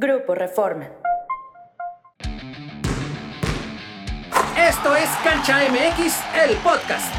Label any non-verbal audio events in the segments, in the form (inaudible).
Grupo Reforma. Esto es Cancha MX, el podcast.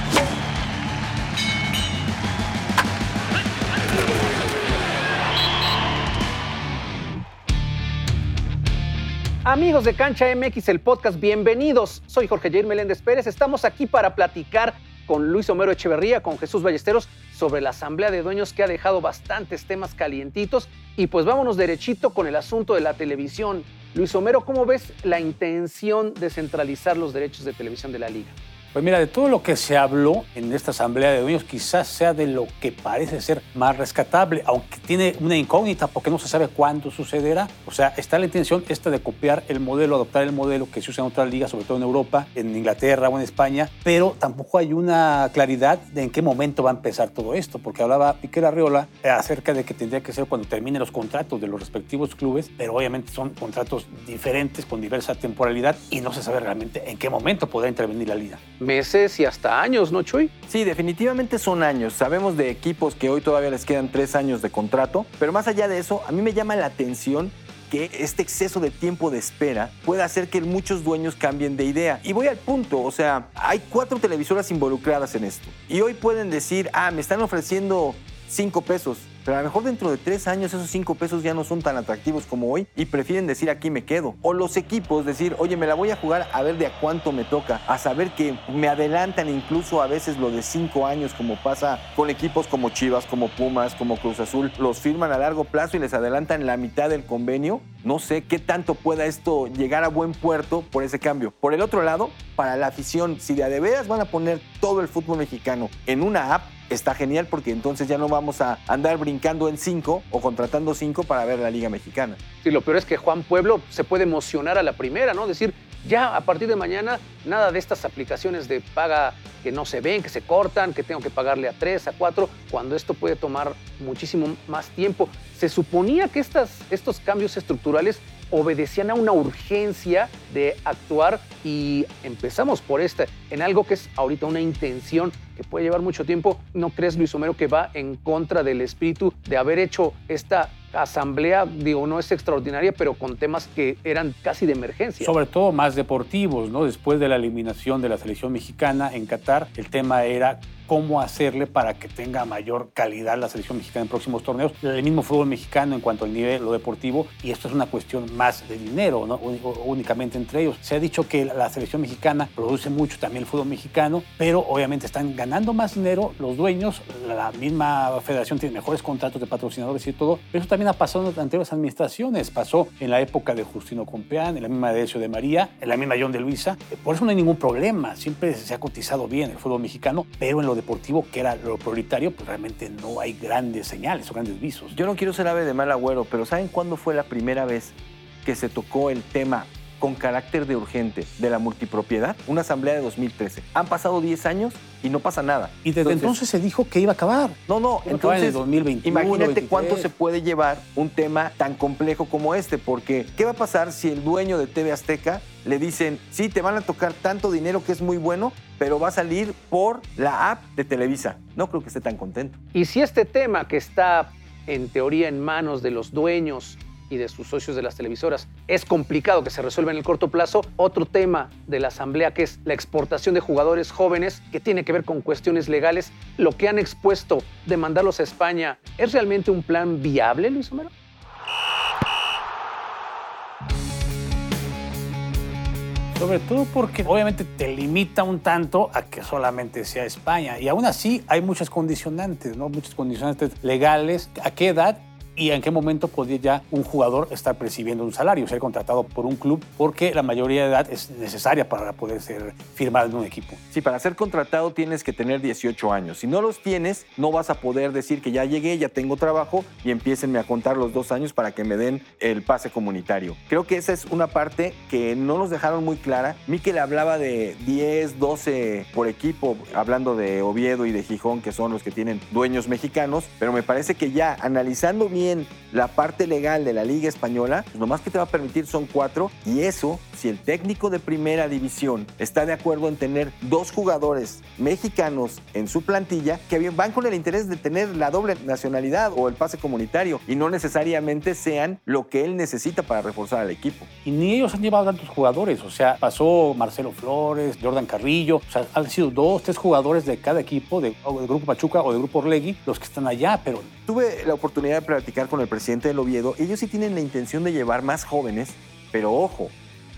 Amigos de Cancha MX, el podcast, bienvenidos. Soy Jorge Jair Meléndez Pérez. Estamos aquí para platicar con Luis Homero Echeverría, con Jesús Ballesteros, sobre la Asamblea de Dueños que ha dejado bastantes temas calientitos. Y pues vámonos derechito con el asunto de la televisión. Luis Homero, ¿cómo ves la intención de centralizar los derechos de televisión de la liga? Pues mira, de todo lo que se habló en esta asamblea de dueños, quizás sea de lo que parece ser más rescatable, aunque tiene una incógnita porque no se sabe cuándo sucederá. O sea, está la intención esta de copiar el modelo, adoptar el modelo que se usa en otras ligas, sobre todo en Europa, en Inglaterra o en España, pero tampoco hay una claridad de en qué momento va a empezar todo esto, porque hablaba Piquer Arriola acerca de que tendría que ser cuando terminen los contratos de los respectivos clubes, pero obviamente son contratos diferentes con diversa temporalidad y no se sabe realmente en qué momento podrá intervenir la liga meses y hasta años, ¿no, Chuy? Sí, definitivamente son años. Sabemos de equipos que hoy todavía les quedan tres años de contrato, pero más allá de eso, a mí me llama la atención que este exceso de tiempo de espera puede hacer que muchos dueños cambien de idea. Y voy al punto, o sea, hay cuatro televisoras involucradas en esto. Y hoy pueden decir, ah, me están ofreciendo cinco pesos. Pero a lo mejor dentro de tres años esos cinco pesos ya no son tan atractivos como hoy y prefieren decir aquí me quedo. O los equipos decir, oye, me la voy a jugar a ver de a cuánto me toca. A saber que me adelantan incluso a veces lo de cinco años como pasa con equipos como Chivas, como Pumas, como Cruz Azul. Los firman a largo plazo y les adelantan la mitad del convenio. No sé qué tanto pueda esto llegar a buen puerto por ese cambio. Por el otro lado, para la afición, si de veras van a poner todo el fútbol mexicano en una app, está genial porque entonces ya no vamos a andar brincando en cinco o contratando cinco para ver la Liga Mexicana. Sí, lo peor es que Juan Pueblo se puede emocionar a la primera, ¿no? Decir, ya a partir de mañana, nada de estas aplicaciones de paga que no se ven, que se cortan, que tengo que pagarle a tres, a cuatro, cuando esto puede tomar muchísimo más tiempo. Se suponía que estas, estos cambios estructurales obedecían a una urgencia de actuar y empezamos por este, en algo que es ahorita una intención que puede llevar mucho tiempo. ¿No crees, Luis Homero, que va en contra del espíritu de haber hecho esta asamblea, digo, no es extraordinaria, pero con temas que eran casi de emergencia. Sobre todo más deportivos, ¿no? Después de la eliminación de la selección mexicana en Qatar, el tema era cómo hacerle para que tenga mayor calidad la selección mexicana en próximos torneos. El mismo fútbol mexicano en cuanto al nivel lo deportivo, y esto es una cuestión más de dinero, ¿no? únicamente entre ellos. Se ha dicho que la selección mexicana produce mucho también el fútbol mexicano, pero obviamente están ganando más dinero los dueños, la misma federación tiene mejores contratos de patrocinadores y todo, pero eso también ha pasado en anteriores administraciones, pasó en la época de Justino Compeán, en la misma de Decio de María, en la misma John de Luisa, por eso no hay ningún problema, siempre se ha cotizado bien el fútbol mexicano, pero en lo deportivo, que era lo prioritario, pues realmente no hay grandes señales o grandes visos. Yo no quiero ser ave de mal agüero, pero ¿saben cuándo fue la primera vez que se tocó el tema con carácter de urgente de la multipropiedad, una asamblea de 2013. Han pasado 10 años y no pasa nada. Y desde entonces, se dijo que iba a acabar. No, no, entonces 2021, imagínate cuánto se puede llevar un tema tan complejo como este, porque ¿qué va a pasar si el dueño de TV Azteca le dicen, sí, te van a tocar tanto dinero que es muy bueno, pero va a salir por la app de Televisa? No creo que esté tan contento. Y si este tema que está en teoría en manos de los dueños y de sus socios de las televisoras. Es complicado que se resuelva en el corto plazo. Otro tema de la Asamblea que es la exportación de jugadores jóvenes que tiene que ver con cuestiones legales. Lo que han expuesto de mandarlos a España, ¿es realmente un plan viable, Luis Homero? Sobre todo porque obviamente te limita un tanto a que solamente sea España. Y aún así hay muchas condicionantes, ¿no? Muchas condicionantes legales. ¿A qué edad y en qué momento podría ya un jugador estar percibiendo un salario, ser contratado por un club, porque la mayoría de edad es necesaria para poder ser firmado en un equipo. Sí, para ser contratado tienes que tener 18 años. Si no los tienes, no vas a poder decir que ya llegué, ya tengo trabajo y empiecenme a contar los dos años para que me den el pase comunitario. Creo que esa es una parte que no nos dejaron muy clara. Miquel hablaba de 10, 12 por equipo, hablando de Oviedo y de Gijón, que son los que tienen dueños mexicanos, pero me parece que ya analizando bien bien la parte legal de la Liga Española, pues nomás que te va a permitir son cuatro. Y eso, si el técnico de primera división está de acuerdo en tener dos jugadores mexicanos en su plantilla, que van con el interés de tener la doble nacionalidad o el pase comunitario y no necesariamente sean lo que él necesita para reforzar al equipo. Y ni ellos han llevado tantos jugadores, o sea, pasó Marcelo Flores, Jordan Carrillo, o sea, han sido dos, tres jugadores de cada equipo, de, del Grupo Pachuca o del Grupo Orlegui, los que están allá, pero... Tuve la oportunidad de platicar con el presidente del Oviedo, ellos sí tienen la intención de llevar más jóvenes, pero ojo,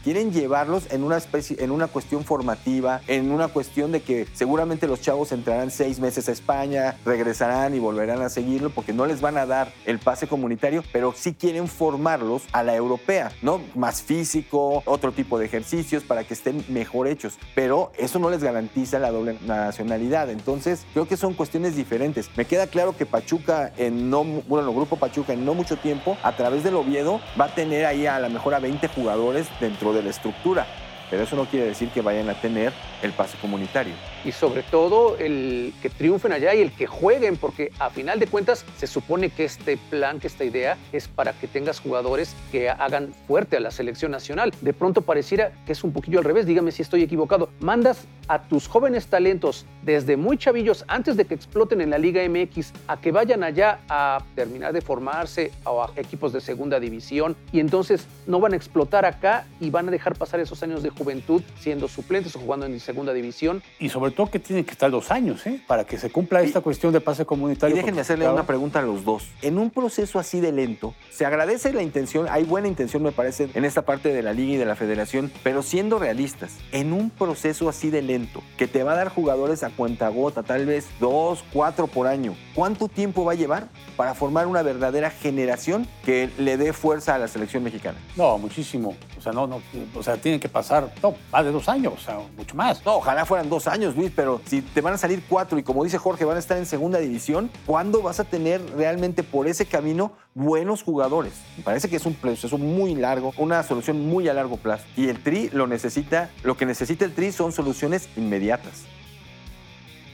quieren llevarlos en una especie, en una cuestión formativa, en una cuestión de que seguramente los chavos entrarán seis meses a España, regresarán y volverán a seguirlo porque no les van a dar el pase comunitario, pero sí quieren formarlos a la europea, ¿no? Más físico, otro tipo de ejercicios para que estén mejor hechos, pero eso no les garantiza la doble nacionalidad. Entonces, creo que son cuestiones diferentes. Me queda claro que Pachuca en no, bueno, el grupo Pachuca en no mucho tiempo, a través del Oviedo, va a tener ahí a lo mejor a 20 jugadores dentro de la estructura, pero eso no quiere decir que vayan a tener el pase comunitario. Y sobre todo el que triunfen allá y el que jueguen, porque a final de cuentas se supone que este plan, que esta idea es para que tengas jugadores que hagan fuerte a la selección nacional. De pronto pareciera que es un poquillo al revés, dígame si estoy equivocado. Mandas a tus jóvenes talentos desde muy chavillos, antes de que exploten en la Liga MX, a que vayan allá a terminar de formarse a equipos de segunda división y entonces no van a explotar acá y van a dejar pasar esos años de juventud siendo suplentes o jugando en segunda división. Y sobre todo que tienen que estar dos años, ¿eh? Para que se cumpla esta cuestión de pase comunitario. Y déjenme hacerle una pregunta a los dos. En un proceso así de lento, se agradece la intención, hay buena intención me parece en esta parte de la liga y de la federación, pero siendo realistas, en un proceso así de lento, que te va a dar jugadores a cuenta gota, tal vez dos, cuatro por año, ¿cuánto tiempo va a llevar para formar una verdadera generación que le dé fuerza a la selección mexicana? No, muchísimo. O sea, no, no, o sea, tienen que pasar no, más de dos años, o sea, mucho más. No, ojalá fueran dos años, Luis, pero si te van a salir cuatro y como dice Jorge, van a estar en segunda división, ¿cuándo vas a tener realmente por ese camino buenos jugadores? Me parece que es un proceso muy largo, una solución muy a largo plazo. Y el Tri lo necesita, lo que necesita el Tri son soluciones inmediatas.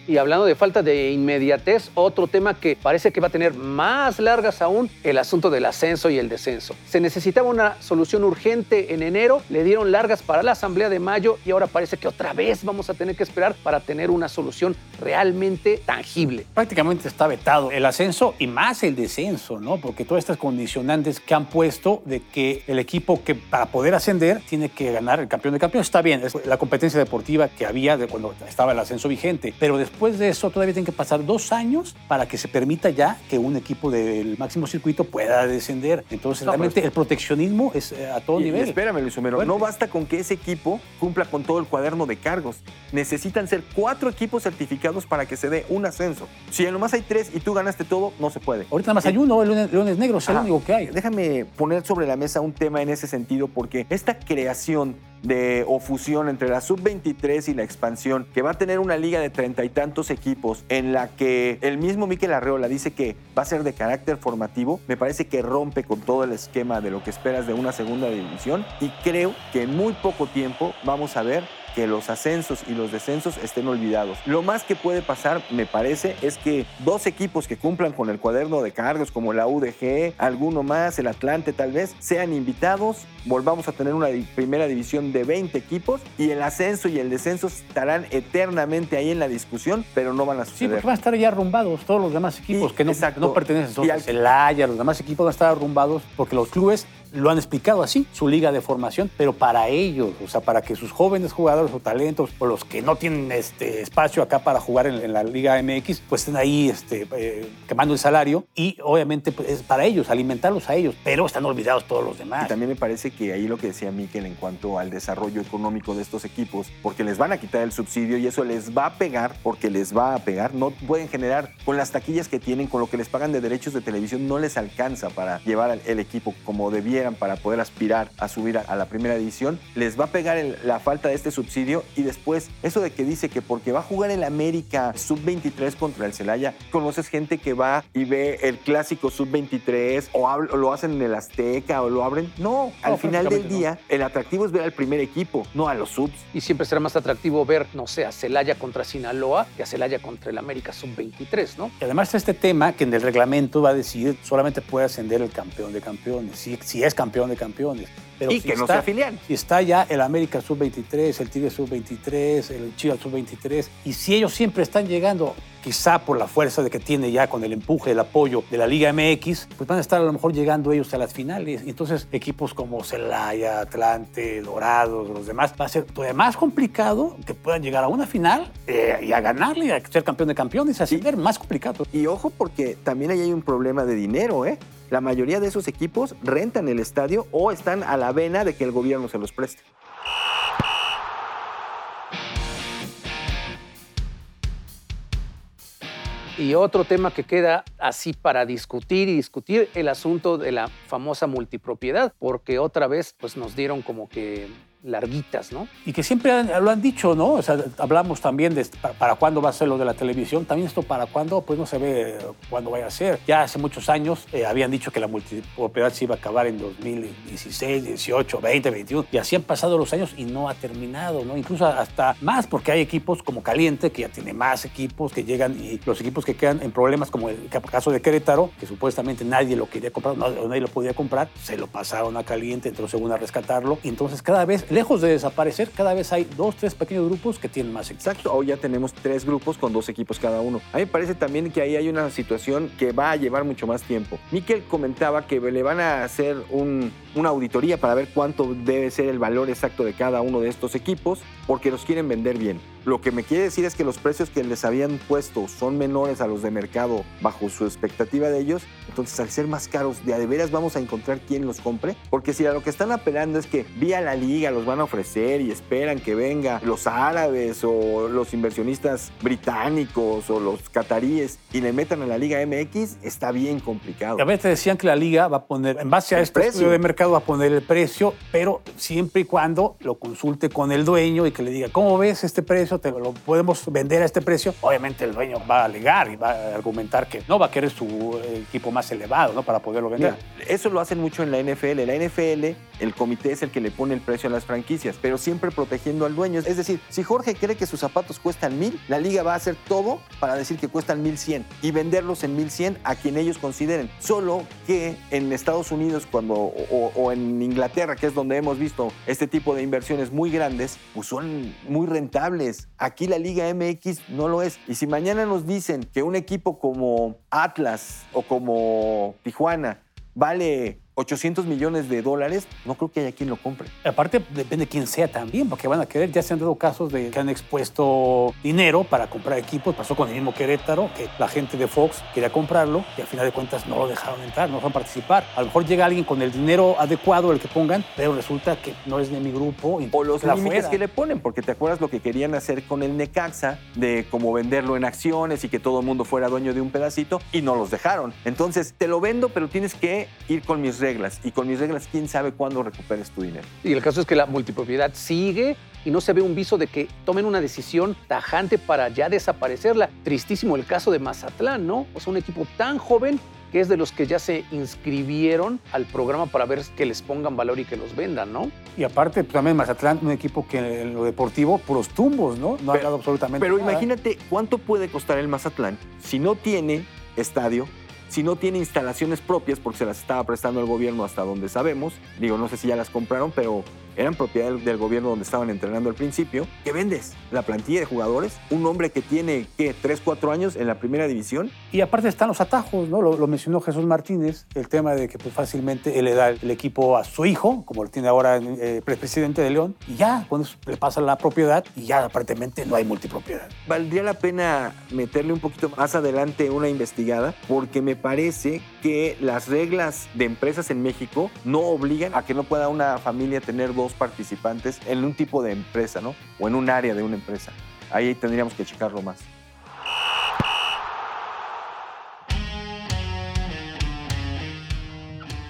Y hablando de falta de inmediatez, otro tema que parece que va a tener más largas aún, el asunto del ascenso y el descenso. Se necesitaba una solución urgente en enero, le dieron largas para la asamblea de mayo y ahora parece que otra vez vamos a tener que esperar para tener una solución realmente tangible. Prácticamente está vetado el ascenso y más el descenso, ¿no? Porque todas estas condicionantes que han puesto de que el equipo que para poder ascender tiene que ganar el campeón de campeones está bien, es la competencia deportiva que había de cuando estaba el ascenso vigente, pero después después de eso todavía tienen que pasar dos años para que se permita ya que un equipo del máximo circuito pueda descender. Entonces, realmente el proteccionismo es eh, a todo nivel. espérame, Luis Homero, no basta con que ese equipo cumpla con todo el cuaderno de cargos. Necesitan ser cuatro equipos certificados para que se dé un ascenso. Si en lo más hay tres y tú ganaste todo, no se puede. Ahorita nada más hay uno, el Leones Negros, es el único que hay. Déjame poner sobre la mesa un tema en ese sentido, porque esta creación de o fusión entre la sub-23 y la expansión, que va a tener una liga de treinta y tantos equipos en la que el mismo Miquel Arreola dice que va a ser de carácter formativo, me parece que rompe con todo el esquema de lo que esperas de una segunda división y creo que en muy poco tiempo vamos a ver que los ascensos y los descensos estén olvidados. Lo más que puede pasar, me parece, es que dos equipos que cumplan con el cuaderno de cargos, como la UDG, alguno más, el Atlante tal vez, sean invitados, volvamos a tener una primera división de 20 equipos y el ascenso y el descenso estarán eternamente ahí en la discusión, pero no van a suceder. Sí, porque van a estar ya arrumbados todos los demás equipos que no, no pertenecen a el Haya, los demás equipos van a estar arrumbados porque los clubes lo han explicado así, su liga de formación, pero para ellos, o sea, para que sus jóvenes jugadores o talentos, o los que no tienen este espacio acá para jugar en, la Liga MX, pues estén ahí este, eh, quemando el salario y obviamente pues, es para ellos, alimentarlos a ellos, pero están olvidados todos los demás. Y también me parece que ahí lo que decía Miquel en cuanto al desarrollo económico de estos equipos, porque les van a quitar el subsidio y eso les va a pegar, porque les va a pegar, no pueden generar con las taquillas que tienen, con lo que les pagan de derechos de televisión, no les alcanza para llevar el equipo como debía requieran para poder aspirar a subir a, la primera división, les va a pegar la falta de este subsidio y después eso de que dice que porque va a jugar el América sub-23 contra el Celaya, conoces gente que va y ve el clásico sub-23 o, lo hacen en el Azteca o lo abren. No, al final del día el atractivo es ver al primer equipo, no a los subs. Y siempre será más atractivo ver, no sé, a Celaya contra Sinaloa que a Celaya contra el América sub-23, ¿no? Y además este tema que en el reglamento va a decir solamente puede ascender el campeón de campeones, si, si es campeón de campeones. Pero y que no sea filial. Si está ya el América sub-23, el Tigre sub-23, el Chivas sub-23, y si ellos siempre están llegando quizá por la fuerza de que tiene ya con el empuje, el apoyo de la Liga MX, pues van a estar a lo mejor llegando ellos a las finales. Y entonces equipos como Celaya, Atlante, Dorados, los demás, va a ser todavía más complicado que puedan llegar a una final eh, y a ganarle, a ser campeón de campeones, a ser más complicado. Y ojo porque también ahí hay un problema de dinero, ¿eh? La mayoría de esos equipos rentan el estadio o están a la vena de que el gobierno se los preste. Y otro tema que queda así para discutir y discutir, el asunto de la famosa multipropiedad, porque otra vez pues nos dieron como que larguitas, ¿no? Y que siempre lo han dicho, ¿no? O sea, hablamos también de para, cuándo va a ser lo de la televisión. También esto para cuándo, pues no se ve cuándo vaya a ser. Ya hace muchos años eh, habían dicho que la multipropiedad se iba a acabar en 2016, 18, 20, 21. Y así han pasado los años y no ha terminado, ¿no? Incluso hasta más, porque hay equipos como Caliente, que ya tiene más equipos que llegan y los equipos que quedan en problemas, como el caso de Querétaro, que supuestamente nadie lo quería comprar, nadie lo podía comprar, se lo pasaron a Caliente, entró según a rescatarlo. Y entonces cada vez lejos de desaparecer, cada vez hay dos, tres pequeños grupos que tienen más equipos. Exacto, hoy ya tenemos tres grupos con dos equipos cada uno. A mí me parece también que ahí hay una situación que va a llevar mucho más tiempo. Miquel comentaba que le van a hacer una auditoría para ver cuánto debe ser el valor exacto de cada uno de estos equipos, porque los quieren vender bien. Lo que me quiere decir es que los precios que les habían puesto son menores a los de mercado bajo su expectativa de ellos. Entonces, al ser más caros, de a de veras vamos a encontrar quién los compre. Porque si a lo que están apelando es que vía la liga los van a ofrecer y esperan que venga los árabes o los inversionistas británicos o los cataríes y le metan a la liga MX, está bien complicado. a veces decían que la liga va a poner, en base a este precio de mercado, va a poner el precio, pero siempre y cuando lo consulte con el dueño y que le diga, ¿cómo ves este precio? te lo podemos vender a este precio, obviamente el dueño va a alegar y va a argumentar que no va a querer su equipo más elevado ¿no? para poderlo vender. eso lo hacen mucho en la NFL. La NFL, el comité es el que le pone el precio a las franquicias, pero siempre protegiendo al dueño. Es decir, si Jorge cree que sus zapatos cuestan mil, la liga va a hacer todo para decir que cuestan mil cien y venderlos en mil cien a quien ellos consideren. Solo que en Estados Unidos cuando, o, o en Inglaterra, que es donde hemos visto este tipo de inversiones muy grandes, pues son muy rentables Aquí la Liga MX no lo es. Y si mañana nos dicen que un equipo como Atlas o como Tijuana vale 800 millones de dólares, no creo que haya quien lo compre. Aparte, depende de quién sea también, porque van a querer, ya se han dado casos de que han expuesto dinero para comprar equipos. Pasó con el mismo Querétaro, que la gente de Fox quería comprarlo y al final de cuentas no lo dejaron entrar, no dejaron participar. A lo mejor llega alguien con el dinero adecuado, el que pongan, pero resulta que no es de mi grupo. o los límites que le ponen, porque te acuerdas lo que querían hacer con el Necaxa, de cómo venderlo en acciones y que todo el mundo fuera dueño de un pedacito, y no los dejaron. Entonces, te lo vendo, pero tienes que ir con mis reglas y con mis reglas, quién sabe cuándo recuperes tu dinero. Y el caso es que la multipropiedad sigue y no se ve un viso de que tomen una decisión tajante para ya desaparecerla. Tristísimo el caso de Mazatlán, ¿no? O sea, un equipo tan joven que es de los que ya se inscribieron al programa para ver que les pongan valor y que los vendan, ¿no? Y aparte, pues, también Mazatlán, un equipo que en lo deportivo, puros tumbos, ¿no? No ha dado absolutamente Pero imagínate cuánto puede costar el Mazatlán si no tiene estadio, si no tiene instalaciones propias, porque se las estaba prestando el gobierno hasta donde sabemos, digo, no sé si ya las compraron, pero eran propiedad del, gobierno donde estaban entrenando al principio, ¿qué vendes? La plantilla de jugadores, un hombre que tiene, ¿qué? ¿Tres, cuatro años en la primera división? Y aparte están los atajos, ¿no? Lo, mencionó Jesús Martínez, el tema de que pues, fácilmente él le da el equipo a su hijo, como lo tiene ahora el eh, presidente de León, y ya, cuando le pasa la propiedad, y ya aparentemente no hay multipropiedad. Valdría la pena meterle un poquito más adelante una investigada, porque me parece que las reglas de empresas en México no obligan a que no pueda una familia tener dos participantes en un tipo de empresa, ¿no? O en un área de una empresa. Ahí tendríamos que checarlo más.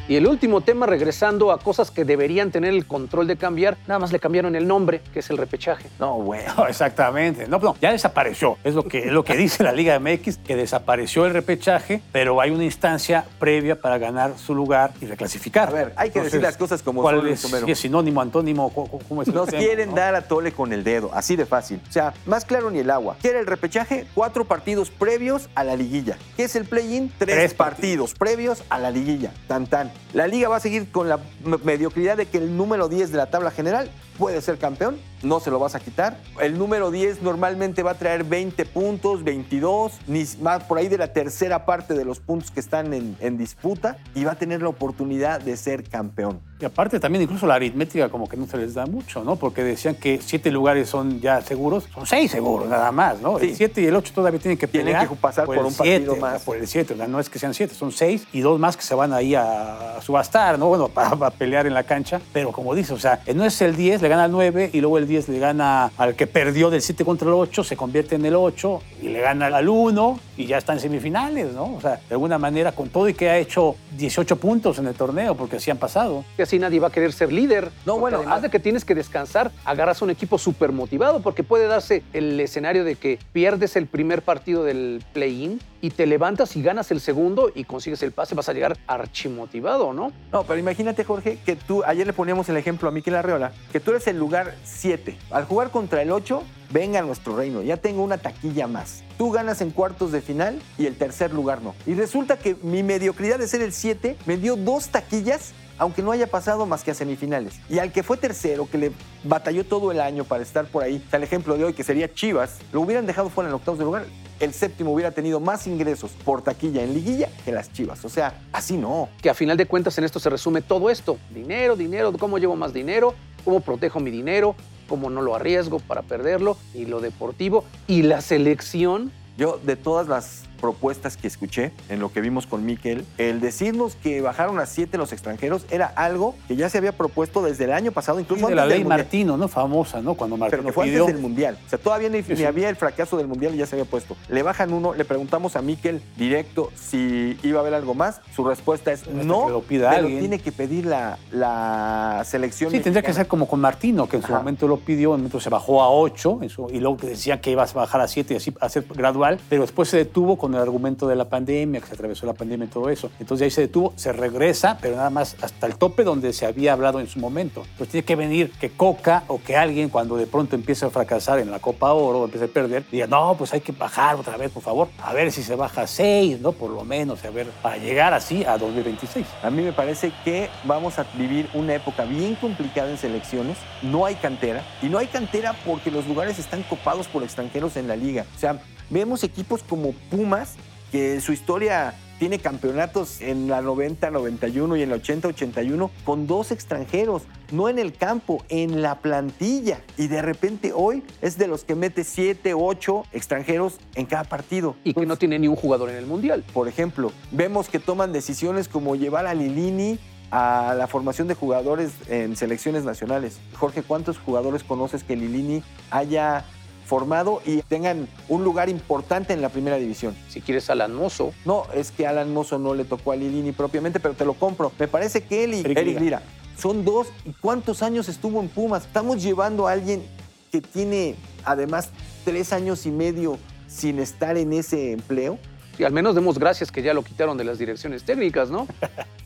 Y el último tema, regresando a cosas que deberían tener el control de cambiar, nada más le cambiaron el nombre, que es el repechaje. No, bueno. No, (laughs) exactamente. No, no, ya desapareció. Es lo que, es lo que dice la Liga MX, que desapareció el repechaje, pero hay una instancia previa para ganar su lugar y reclasificar. A ver, hay que decir las cosas como ¿cuál son, es, si es sinónimo, antónimo? ¿Cómo- ¿Cómo es Nos tema, quieren no? dar a tole con el dedo, así de fácil. O sea, más claro ni el agua. ¿Qué era el repechaje? Cuatro partidos previos a la liguilla. ¿Qué es el play-in? Tres, Tres partidos previos a la liguilla. Tan tan. La liga va a seguir con la me- mediocridad de que el número 10 de la tabla general puede ser campeón, no se lo vas a quitar. El número 10 normalmente va a traer 20 puntos, 22, ni más por ahí de la tercera parte de los puntos que están en, en disputa y va a tener la oportunidad de ser campeón. Y aparte también incluso la aritmética como que no se les da mucho, ¿no? Porque decían que siete lugares son ya seguros, son seis seguros nada más, ¿no? Sí. El siete y el ocho todavía tienen que Tienen pelear que pasar por el un partido siete, más. Por el siete, o sea, no es que sean siete, son seis y dos más que se van ahí a, a subastar, ¿no? Bueno, (laughs) para, para pelear en la cancha, pero como dice, o sea, no es el 10, le gana al 9 y luego el 10 le gana al que perdió del 7 contra el 8, se convierte en el 8 y le gana al 1 y ya está en semifinales, ¿no? O sea, de alguna manera, con todo y que ha hecho 18 puntos en el torneo, porque así han pasado. que así nadie va a querer ser líder. No, Porque bueno, además ah. de que tienes que descansar, agarras a un equipo súper motivado, porque puede darse el escenario de que pierdes el primer partido del play-in y te levantas y ganas el segundo y consigues el pase, vas a llegar archimotivado, ¿no? No, pero imagínate, Jorge, que tú, ayer le poníamos el ejemplo a Miquel Arreola, que tú eres el lugar 7. Al jugar contra el 8, venga a nuestro reino, ya tengo una taquilla más. Tú ganas en cuartos de final y el tercer lugar no. Y resulta que mi mediocridad de ser el 7 me dio dos taquillas aunque no haya pasado más que a semifinales. Y al que fue tercero, que le batalló todo el año para estar por ahí, o sea, el ejemplo de hoy, que sería Chivas, lo hubieran dejado fuera en octavos de lugar. El séptimo hubiera tenido más ingresos por taquilla en liguilla que las Chivas. O sea, así no. Que a final de cuentas en esto se resume todo esto. Dinero, dinero, cómo llevo más dinero, cómo protejo mi dinero, cómo no lo arriesgo para perderlo, y lo deportivo, y la selección Yo, de todas las propuestas que escuché en lo que vimos con Miquel, el decirnos que bajaron a siete los extranjeros era algo que ya se había propuesto desde el año pasado, incluso de la del ley. Martino, ¿no? Famosa, ¿no? Cuando Pero Martino que fue pidió. antes del Mundial. O sea, todavía ni, Sí, ni sí. había el fracaso del Mundial y ya se había puesto. Le bajan uno, le preguntamos a Miquel directo si iba a haber algo más. Su respuesta es Hasta no, lo pida pero alguien. tiene que pedir la, la selección Sí, tendría que ser como con Martino, que en su momento lo pidió, en momento se bajó a 8, y luego decía que ibas a bajar a 7 y así a ser gradual, pero después se detuvo con el argumento de la pandemia, que se atravesó la pandemia y todo eso. Entonces ahí se detuvo, se regresa, pero nada más hasta el tope donde se había hablado en su momento. Entonces tiene que venir que Coca o que alguien cuando de pronto empiece a fracasar en la Copa Oro, empiece a perder, diga, no, pues hay que bajar otra vez, por favor, a ver si se baja a 6, ¿no? Por lo menos, a ver, para llegar así a 2026. A mí me parece que vamos a vivir una época bien complicada en selecciones. No hay cantera. Y no hay cantera porque los lugares están copados por extranjeros en la liga. O sea, vemos equipos como Pumas, que su historia tiene campeonatos en la 90, 91 y en la 80, 81 con dos extranjeros, no en el campo, en la plantilla. Y de repente hoy es de los que mete 7, 8 extranjeros en cada partido. y que no tiene ni un jugador en el Mundial. Por ejemplo, vemos que toman decisiones como llevar a Lilini a la formación de jugadores en selecciones nacionales. Jorge, ¿cuántos jugadores conoces que Lilini haya formado y tengan un lugar importante en la primera división? Si quieres Alan Mozo, No, es que Alan Mozo no le tocó a Lilini propiamente, pero te lo compro. Me parece que él y Eric Eric, Lira. Lira son dos. ¿Y cuántos años estuvo en Pumas? Estamos llevando a alguien que tiene además tres años y medio sin estar en ese empleo. Y al menos demos gracias que ya lo quitaron de las direcciones técnicas, ¿no? (laughs)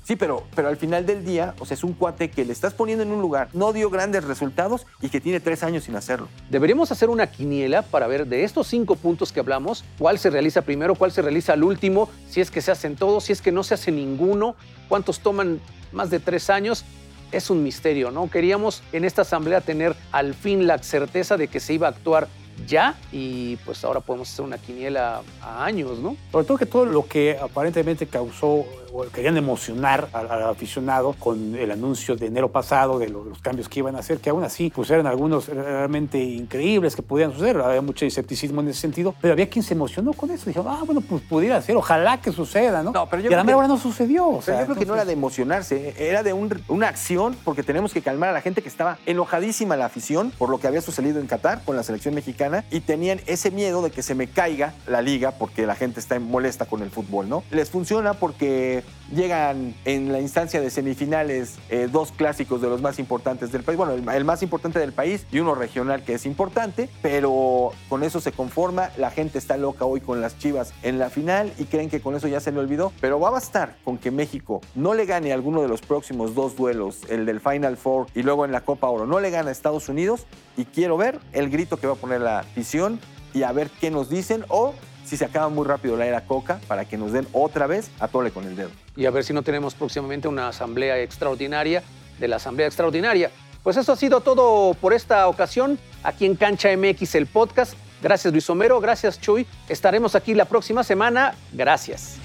Sí, pero, pero al final del día, o sea, es un cuate que le estás poniendo en un lugar, no dio grandes resultados y que tiene tres años sin hacerlo. Deberíamos hacer una quiniela para ver de estos cinco puntos que hablamos, cuál se realiza primero, cuál se realiza al último, si es que se hacen todos, si es que no se hace ninguno, cuántos toman más de tres años. Es un misterio, ¿no? Queríamos en esta asamblea tener al fin la certeza de que se iba a actuar ya y pues ahora podemos hacer una quiniela a años, ¿no? Sobre todo que todo lo que aparentemente causó o querían emocionar al, al aficionado con el anuncio de enero pasado de lo- los cambios que iban a hacer, que aún así pues eran algunos realmente increíbles que podían suceder. Había mucho escepticismo en ese sentido, pero había quien se emocionó con eso. Dijo, ah, bueno, pues pudiera ser, ojalá que suceda, ¿no? No, pero yo y a la creo mera que- hora no sucedió. o Pero sea, yo creo que no era de emocionarse, era de un- una acción porque tenemos que calmar a la gente que estaba enojadísima la afición por lo que había sucedido en Qatar con la selección mexicana mexicana y tenían ese miedo de que se me caiga la liga porque la gente está molesta con el fútbol, ¿no? Les funciona porque llegan en la instancia de semifinales eh, dos clásicos de los más importantes del país, bueno, el, el más importante del país y uno regional que es importante, pero con eso se conforma, la gente está loca hoy con las Chivas en la final y creen que con eso ya se le olvidó, pero va a bastar con que México no le gane alguno de los próximos dos duelos, el del Final Four y luego en la Copa Oro, no le gana a Estados Unidos y quiero ver el grito que va a poner la y a ver qué nos dicen o si se acaba muy rápido la era Coca para que nos den otra vez a tole con el dedo. Y a ver si no tenemos próximamente una asamblea extraordinaria de la asamblea extraordinaria. Pues eso ha sido todo por esta ocasión aquí en Cancha MX el podcast. Gracias Luis Homero, gracias Chuy. Estaremos aquí la próxima semana. Gracias.